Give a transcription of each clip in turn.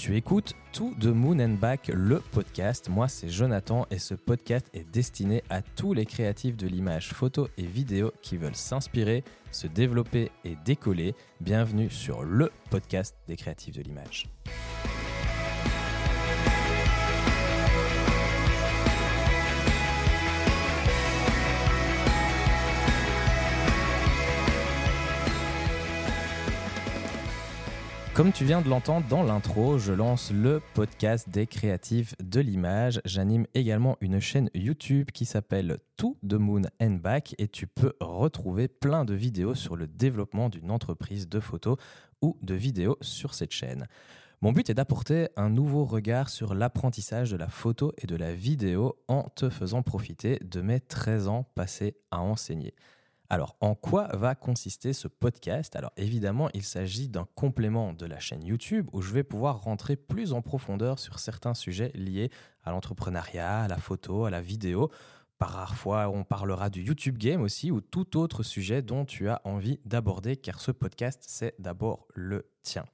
Tu écoutes Tout de Moon and Back, le podcast. Moi, c'est Jonathan et ce podcast est destiné à tous les créatifs de l'image photo et vidéo qui veulent s'inspirer, se développer et décoller. Bienvenue sur le podcast des créatifs de l'image. Comme tu viens de l'entendre dans l'intro, je lance le podcast des créatifs de l'image. J'anime également une chaîne YouTube qui s'appelle Tout de Moon and Back et tu peux retrouver plein de vidéos sur le développement d'une entreprise de photos ou de vidéos sur cette chaîne. Mon but est d'apporter un nouveau regard sur l'apprentissage de la photo et de la vidéo en te faisant profiter de mes 13 ans passés à enseigner. Alors, en quoi va consister ce podcast? Alors, évidemment, il s'agit d'un complément de la chaîne YouTube où je vais pouvoir rentrer plus en profondeur sur certains sujets liés à l'entrepreneuriat, à la photo, à la vidéo. Parfois, on parlera du YouTube Game aussi ou tout autre sujet dont tu as envie d'aborder car ce podcast, c'est d'abord le tien.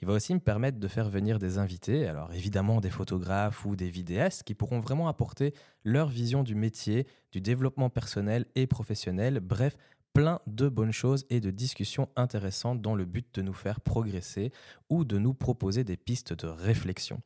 Il va aussi me permettre de faire venir des invités, alors évidemment des photographes ou des vidéastes qui pourront vraiment apporter leur vision du métier, du développement personnel et professionnel, bref, plein de bonnes choses et de discussions intéressantes dans le but de nous faire progresser ou de nous proposer des pistes de réflexion.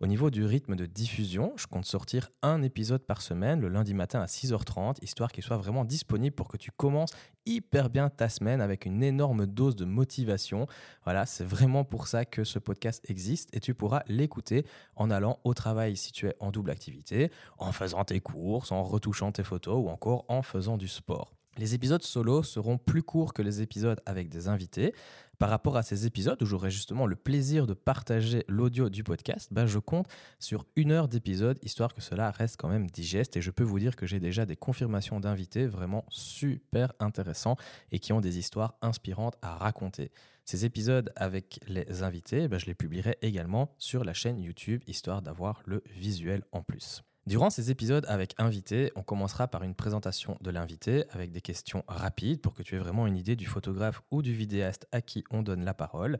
Au niveau du rythme de diffusion, je compte sortir un épisode par semaine le lundi matin à 6h30, histoire qu'il soit vraiment disponible pour que tu commences hyper bien ta semaine avec une énorme dose de motivation. Voilà, c'est vraiment pour ça que ce podcast existe et tu pourras l'écouter en allant au travail si tu es en double activité, en faisant tes courses, en retouchant tes photos ou encore en faisant du sport. Les épisodes solo seront plus courts que les épisodes avec des invités. Par rapport à ces épisodes où j'aurai justement le plaisir de partager l'audio du podcast, ben je compte sur une heure d'épisode, histoire que cela reste quand même digeste. Et je peux vous dire que j'ai déjà des confirmations d'invités vraiment super intéressants et qui ont des histoires inspirantes à raconter. Ces épisodes avec les invités, ben je les publierai également sur la chaîne YouTube, histoire d'avoir le visuel en plus. Durant ces épisodes avec invité, on commencera par une présentation de l'invité avec des questions rapides pour que tu aies vraiment une idée du photographe ou du vidéaste à qui on donne la parole.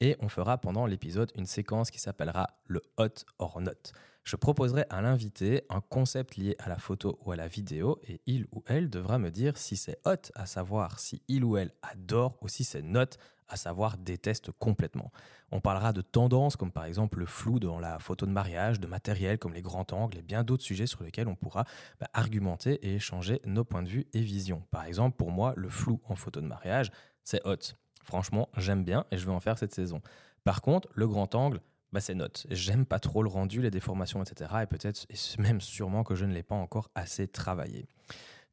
Et on fera pendant l'épisode une séquence qui s'appellera le hot or not. Je proposerai à l'invité un concept lié à la photo ou à la vidéo et il ou elle devra me dire si c'est hot, à savoir si il ou elle adore ou si c'est not, à savoir déteste complètement. On parlera de tendances comme par exemple le flou dans la photo de mariage, de matériel comme les grands angles et bien d'autres sujets sur lesquels on pourra bah, argumenter et échanger nos points de vue et visions. Par exemple, pour moi, le flou en photo de mariage, c'est hot. Franchement, j'aime bien et je vais en faire cette saison. Par contre, le grand angle, bah c'est note. J'aime pas trop le rendu, les déformations, etc. Et peut-être, et même sûrement que je ne l'ai pas encore assez travaillé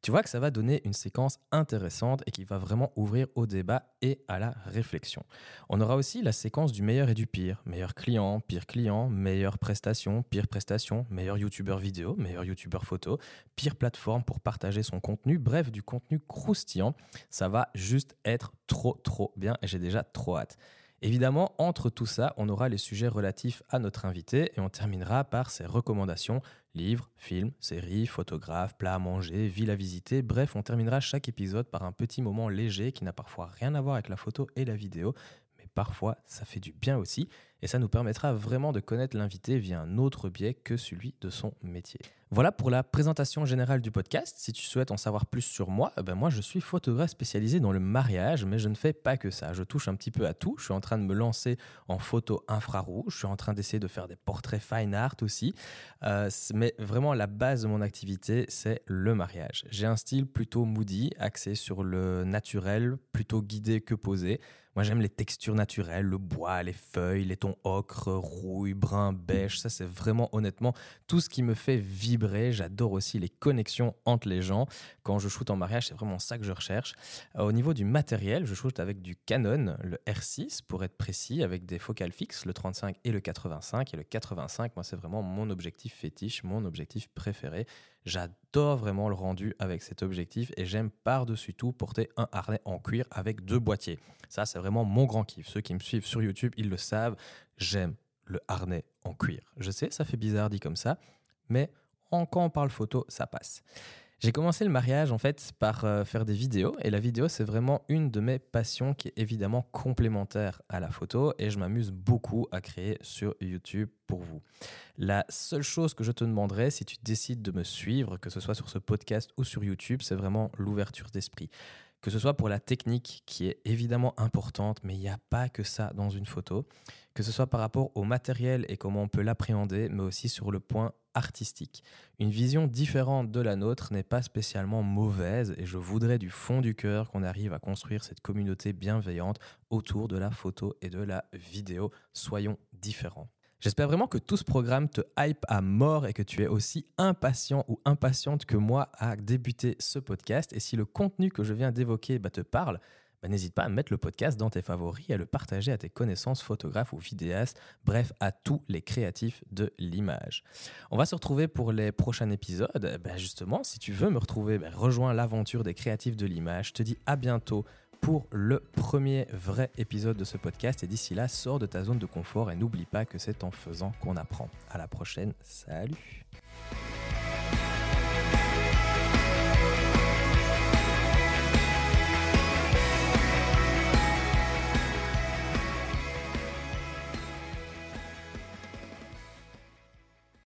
tu vois que ça va donner une séquence intéressante et qui va vraiment ouvrir au débat et à la réflexion. On aura aussi la séquence du meilleur et du pire. Meilleur client, pire client, meilleure prestation, pire prestation, meilleur youtubeur vidéo, meilleur youtubeur photo, pire plateforme pour partager son contenu, bref, du contenu croustillant. Ça va juste être trop, trop bien et j'ai déjà trop hâte. Évidemment, entre tout ça, on aura les sujets relatifs à notre invité et on terminera par ses recommandations, livres, films, séries, photographes, plats à manger, villes à visiter. Bref, on terminera chaque épisode par un petit moment léger qui n'a parfois rien à voir avec la photo et la vidéo, mais parfois ça fait du bien aussi et ça nous permettra vraiment de connaître l'invité via un autre biais que celui de son métier. Voilà pour la présentation générale du podcast. Si tu souhaites en savoir plus sur moi, eh ben moi je suis photographe spécialisé dans le mariage, mais je ne fais pas que ça. Je touche un petit peu à tout. Je suis en train de me lancer en photo infrarouge. Je suis en train d'essayer de faire des portraits fine art aussi. Euh, mais vraiment la base de mon activité, c'est le mariage. J'ai un style plutôt moody, axé sur le naturel, plutôt guidé que posé. Moi j'aime les textures naturelles, le bois, les feuilles, les tons ocre, rouille, brun, beige. Ça c'est vraiment honnêtement tout ce qui me fait vibrer J'adore aussi les connexions entre les gens. Quand je shoote en mariage, c'est vraiment ça que je recherche. Euh, au niveau du matériel, je shoote avec du Canon, le R6 pour être précis, avec des focales fixes, le 35 et le 85. Et le 85, moi, c'est vraiment mon objectif fétiche, mon objectif préféré. J'adore vraiment le rendu avec cet objectif et j'aime par-dessus tout porter un harnais en cuir avec deux boîtiers. Ça, c'est vraiment mon grand kiff. Ceux qui me suivent sur YouTube, ils le savent. J'aime le harnais en cuir. Je sais, ça fait bizarre dit comme ça, mais quand on parle photo, ça passe. J'ai commencé le mariage en fait par euh, faire des vidéos. Et la vidéo c'est vraiment une de mes passions qui est évidemment complémentaire à la photo. Et je m'amuse beaucoup à créer sur YouTube pour vous. La seule chose que je te demanderai si tu décides de me suivre, que ce soit sur ce podcast ou sur YouTube, c'est vraiment l'ouverture d'esprit que ce soit pour la technique qui est évidemment importante, mais il n'y a pas que ça dans une photo, que ce soit par rapport au matériel et comment on peut l'appréhender, mais aussi sur le point artistique. Une vision différente de la nôtre n'est pas spécialement mauvaise et je voudrais du fond du cœur qu'on arrive à construire cette communauté bienveillante autour de la photo et de la vidéo. Soyons différents. J'espère vraiment que tout ce programme te hype à mort et que tu es aussi impatient ou impatiente que moi à débuter ce podcast. Et si le contenu que je viens d'évoquer bah, te parle, bah, n'hésite pas à mettre le podcast dans tes favoris, à le partager à tes connaissances photographes ou vidéastes, bref, à tous les créatifs de l'image. On va se retrouver pour les prochains épisodes. Bah, justement, si tu veux me retrouver, rejoins l'aventure des créatifs de l'image. Je te dis à bientôt pour le premier vrai épisode de ce podcast. Et d'ici là, sors de ta zone de confort et n'oublie pas que c'est en faisant qu'on apprend. À la prochaine. Salut!